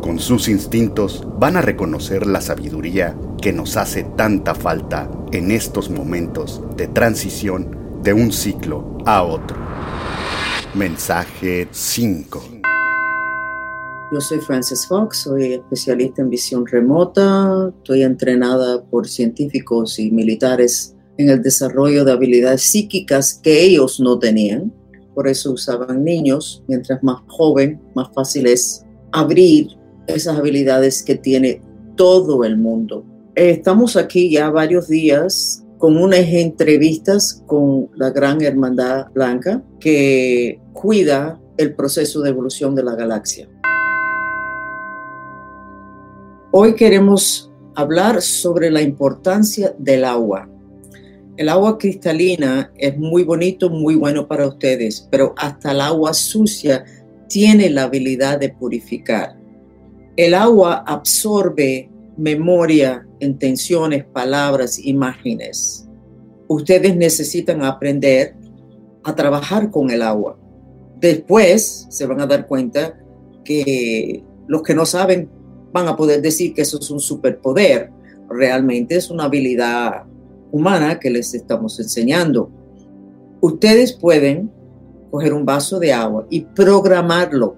con sus instintos van a reconocer la sabiduría que nos hace tanta falta en estos momentos de transición de un ciclo a otro. Mensaje 5. Yo soy Frances Fox, soy especialista en visión remota, estoy entrenada por científicos y militares en el desarrollo de habilidades psíquicas que ellos no tenían. Por eso usaban niños. Mientras más joven, más fácil es abrir esas habilidades que tiene todo el mundo. Estamos aquí ya varios días con unas entrevistas con la Gran Hermandad Blanca que cuida el proceso de evolución de la galaxia. Hoy queremos hablar sobre la importancia del agua. El agua cristalina es muy bonito, muy bueno para ustedes, pero hasta el agua sucia tiene la habilidad de purificar. El agua absorbe memoria, intenciones, palabras, imágenes. Ustedes necesitan aprender a trabajar con el agua. Después se van a dar cuenta que los que no saben van a poder decir que eso es un superpoder. Realmente es una habilidad humana que les estamos enseñando. Ustedes pueden coger un vaso de agua y programarlo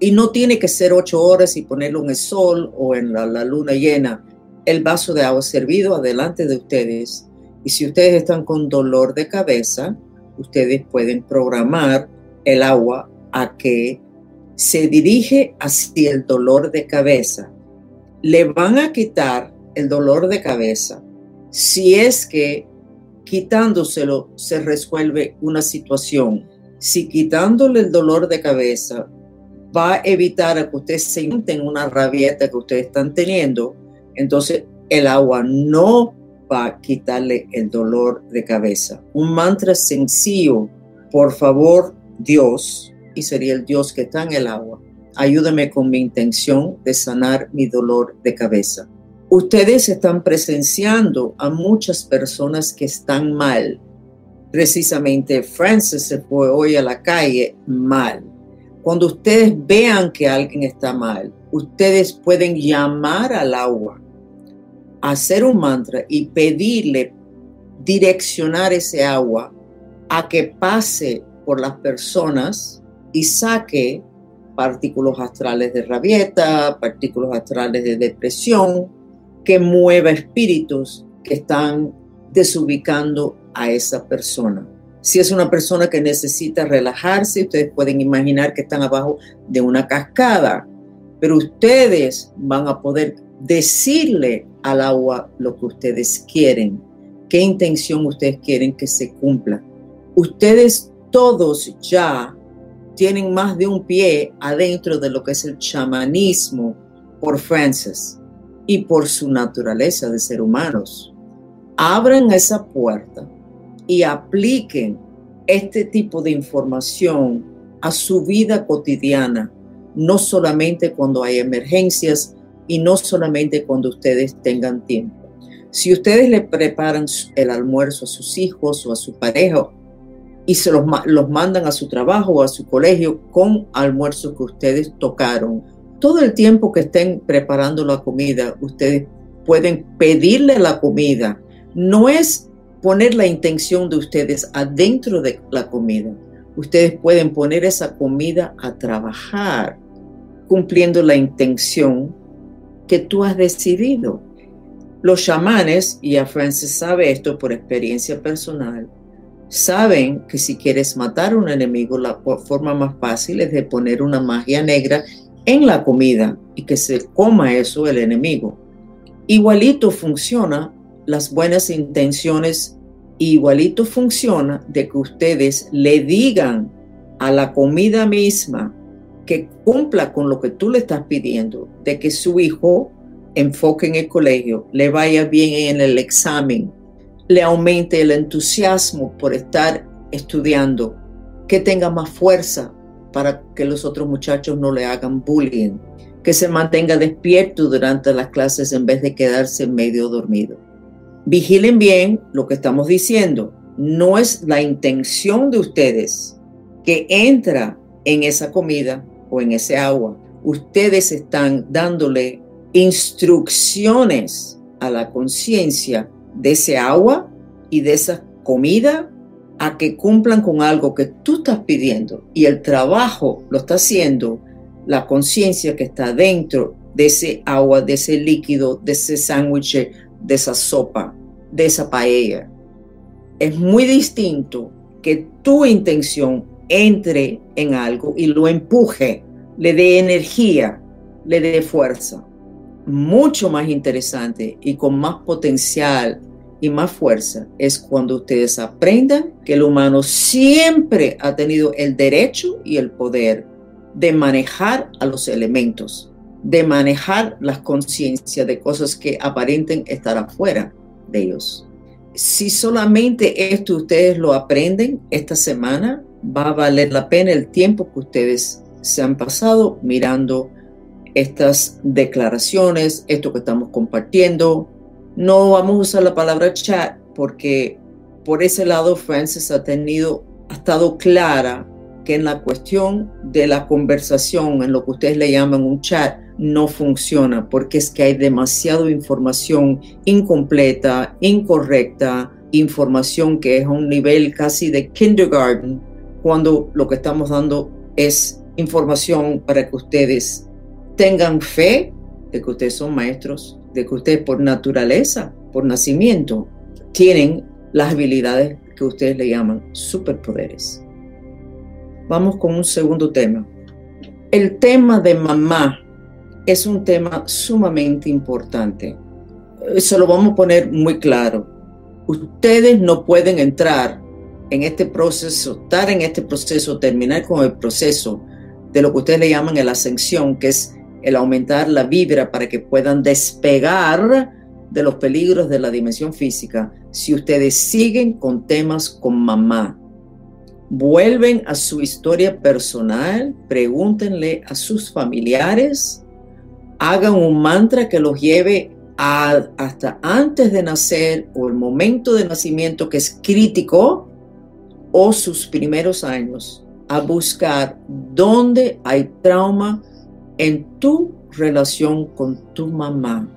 y no tiene que ser ocho horas y ponerlo en el sol o en la, luna llena. El vaso de agua servido adelante de ustedes. Y si ustedes están con dolor de cabeza, ustedes pueden programar el agua a que se dirige hacia el dolor de cabeza. Le van a quitar el dolor de cabeza si es que quitándoselo se resuelve una situación. Si quitándole el dolor de cabeza va a evitar que ustedes se sienten una rabieta que ustedes están teniendo, entonces el agua no va a quitarle el dolor de cabeza. Un mantra sencillo, por favor, Dios, y sería el Dios que está en el agua, ayúdame con mi intención de sanar mi dolor de cabeza. Ustedes están presenciando a muchas personas que están mal. Precisamente Francis se fue hoy a la calle mal cuando ustedes vean que alguien está mal, ustedes pueden llamar al agua, hacer un mantra y pedirle direccionar ese agua a que pase por las personas y saque partículas astrales de rabieta, partículas astrales de depresión, que mueva espíritus que están desubicando a esa persona. Si es una persona que necesita relajarse, ustedes pueden imaginar que están abajo de una cascada, pero ustedes van a poder decirle al agua lo que ustedes quieren, qué intención ustedes quieren que se cumpla. Ustedes todos ya tienen más de un pie adentro de lo que es el chamanismo por Francis y por su naturaleza de ser humanos. Abran esa puerta y apliquen este tipo de información a su vida cotidiana, no solamente cuando hay emergencias y no solamente cuando ustedes tengan tiempo. Si ustedes le preparan el almuerzo a sus hijos o a su pareja y se los, los mandan a su trabajo o a su colegio con almuerzo que ustedes tocaron, todo el tiempo que estén preparando la comida, ustedes pueden pedirle la comida. No es poner la intención de ustedes adentro de la comida. Ustedes pueden poner esa comida a trabajar, cumpliendo la intención que tú has decidido. Los chamanes, y a Francis sabe esto por experiencia personal, saben que si quieres matar a un enemigo, la forma más fácil es de poner una magia negra en la comida y que se coma eso el enemigo. Igualito funciona las buenas intenciones igualito funciona de que ustedes le digan a la comida misma que cumpla con lo que tú le estás pidiendo, de que su hijo enfoque en el colegio, le vaya bien en el examen, le aumente el entusiasmo por estar estudiando, que tenga más fuerza para que los otros muchachos no le hagan bullying, que se mantenga despierto durante las clases en vez de quedarse medio dormido. Vigilen bien lo que estamos diciendo. No es la intención de ustedes que entra en esa comida o en ese agua. Ustedes están dándole instrucciones a la conciencia de ese agua y de esa comida a que cumplan con algo que tú estás pidiendo y el trabajo lo está haciendo la conciencia que está dentro de ese agua, de ese líquido, de ese sándwich, de esa sopa, de esa paella. Es muy distinto que tu intención entre en algo y lo empuje, le dé energía, le dé fuerza. Mucho más interesante y con más potencial y más fuerza es cuando ustedes aprendan que el humano siempre ha tenido el derecho y el poder de manejar a los elementos, de manejar las conciencias de cosas que aparenten estar afuera de ellos. Si solamente esto ustedes lo aprenden esta semana, va a valer la pena el tiempo que ustedes se han pasado mirando estas declaraciones, esto que estamos compartiendo. No vamos a usar la palabra chat porque por ese lado Francis ha tenido, ha estado clara que en la cuestión de la conversación, en lo que ustedes le llaman un chat, no funciona porque es que hay demasiada información incompleta, incorrecta, información que es a un nivel casi de kindergarten, cuando lo que estamos dando es información para que ustedes tengan fe de que ustedes son maestros, de que ustedes por naturaleza, por nacimiento, tienen las habilidades que ustedes le llaman superpoderes vamos con un segundo tema. El tema de mamá es un tema sumamente importante. Se lo vamos a poner muy claro. Ustedes no pueden entrar en este proceso, estar en este proceso, terminar con el proceso de lo que ustedes le llaman la ascensión, que es el aumentar la vibra para que puedan despegar de los peligros de la dimensión física si ustedes siguen con temas con mamá vuelven a su historia personal, pregúntenle a sus familiares, hagan un mantra que los lleve hasta antes de nacer o el momento de nacimiento que es crítico o sus primeros años a buscar dónde hay trauma en tu relación con tu mamá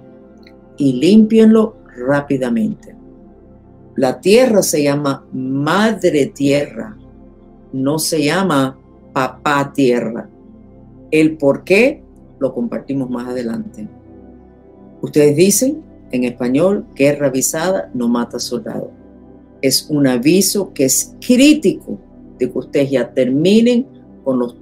y límpienlo rápidamente. La tierra se llama madre tierra no se llama papá tierra. El por qué lo compartimos más adelante. Ustedes dicen en español, guerra avisada no mata soldado. Es un aviso que es crítico de que ustedes ya terminen con los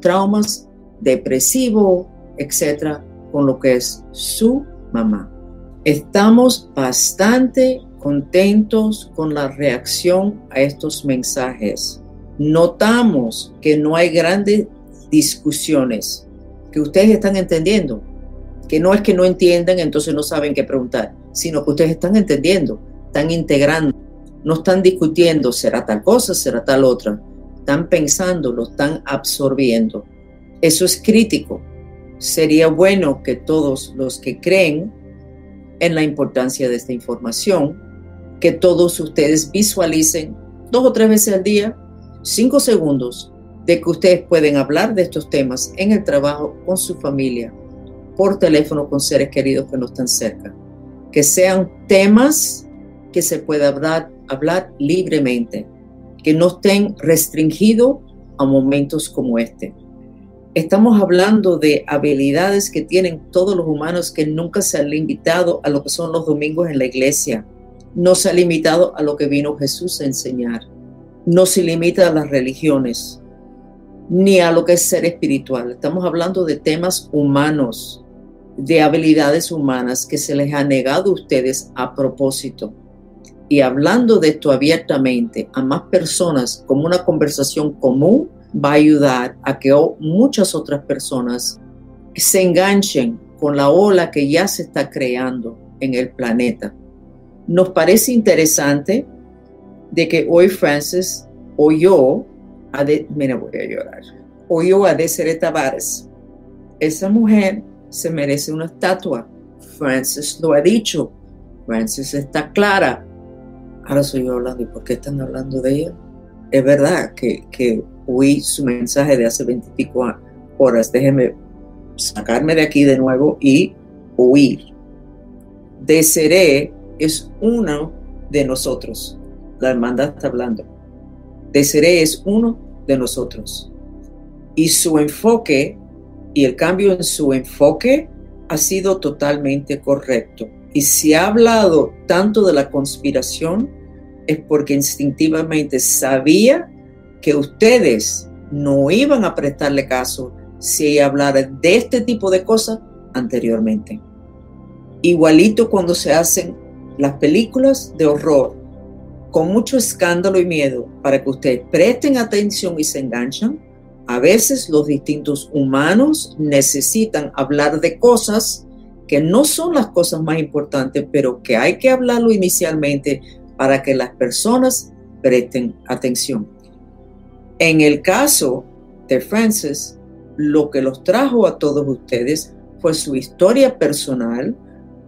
traumas depresivos, etcétera, con lo que es su mamá. Estamos bastante contentos con la reacción a estos mensajes notamos que no hay grandes discusiones, que ustedes están entendiendo, que no es que no entiendan, entonces no saben qué preguntar, sino que ustedes están entendiendo, están integrando, no están discutiendo, será tal cosa, será tal otra, están pensando, lo están absorbiendo. Eso es crítico. Sería bueno que todos los que creen en la importancia de esta información, que todos ustedes visualicen dos o tres veces al día cinco segundos de que ustedes pueden hablar de estos temas en el trabajo con su familia, por teléfono con seres queridos que no están cerca. Que sean temas que se pueda hablar, hablar libremente, que no estén restringidos a momentos como este. Estamos hablando de habilidades que tienen todos los humanos que nunca se han limitado a lo que son los domingos en la iglesia. No se ha limitado a lo que vino Jesús a enseñar no se limita a las religiones ni a lo que es ser espiritual. Estamos hablando de temas humanos, de habilidades humanas que se les ha negado a ustedes a propósito. Y hablando de esto abiertamente a más personas como una conversación común, va a ayudar a que muchas otras personas se enganchen con la ola que ya se está creando en el planeta. Nos parece interesante de que hoy Francis oyó a de, voy a llorar, oyó a Desiree Tavares. Esa mujer se merece una estatua. Francis lo ha dicho. Francis está clara. Ahora soy yo hablando. ¿Y por qué están hablando de ella? Es verdad que, que oí su mensaje de hace 25 horas. Déjeme sacarme de aquí de nuevo y oír. Desiree es uno de nosotros. La hermandad está hablando. Desiree es uno de nosotros. Y su enfoque y el cambio en su enfoque ha sido totalmente correcto. Y si ha hablado tanto de la conspiración, es porque instintivamente sabía que ustedes no iban a prestarle caso si hablara de este tipo de cosas anteriormente. Igualito cuando se hacen las películas de horror con mucho escándalo y miedo para que ustedes presten atención y se enganchan, a veces los distintos humanos necesitan hablar de cosas que no son las cosas más importantes, pero que hay que hablarlo inicialmente para que las personas presten atención. En el caso de Francis, lo que los trajo a todos ustedes fue su historia personal,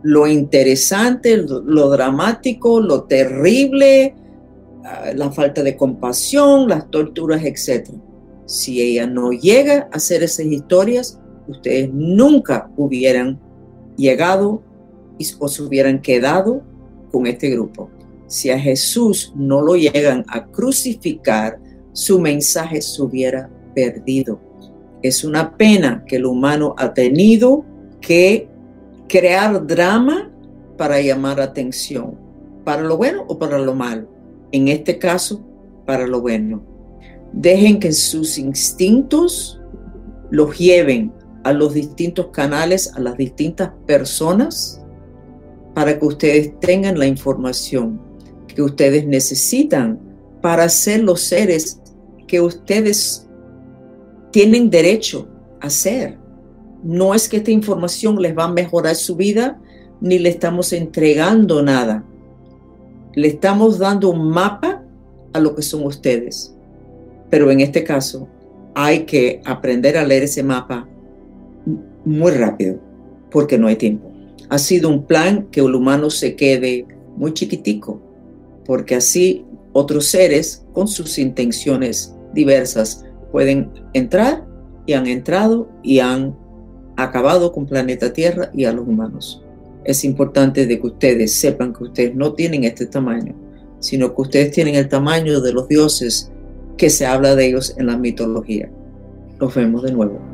lo interesante, lo, dramático, lo terrible, ah, la falta de compasión, las torturas, etc. Si ella no llega a hacer esas historias, ustedes nunca hubieran llegado o se hubieran quedado con este grupo. Si a Jesús no lo llegan a crucificar, su mensaje se hubiera perdido. Es una pena que el humano ha tenido que crear drama para llamar atención, para lo bueno o para lo malo. En este caso, para lo bueno. Dejen que sus instintos los lleven a los distintos canales, a las distintas personas, para que ustedes tengan la información que ustedes necesitan para ser los seres que ustedes tienen derecho a ser. No es que esta información les va a mejorar su vida, ni le estamos entregando nada. Le estamos dando un mapa a lo que son ustedes. Pero en este caso, hay que aprender a leer ese mapa muy rápido, porque no hay tiempo. Ha sido un plan que el humano se quede muy chiquitico, porque así otros seres con sus intenciones diversas pueden entrar y han entrado y han acabado con planeta Tierra y a los humanos. Es importante de que ustedes sepan que ustedes no tienen este tamaño, sino que ustedes tienen el tamaño de los dioses que se habla de ellos en la mitología. Nos vemos de nuevo.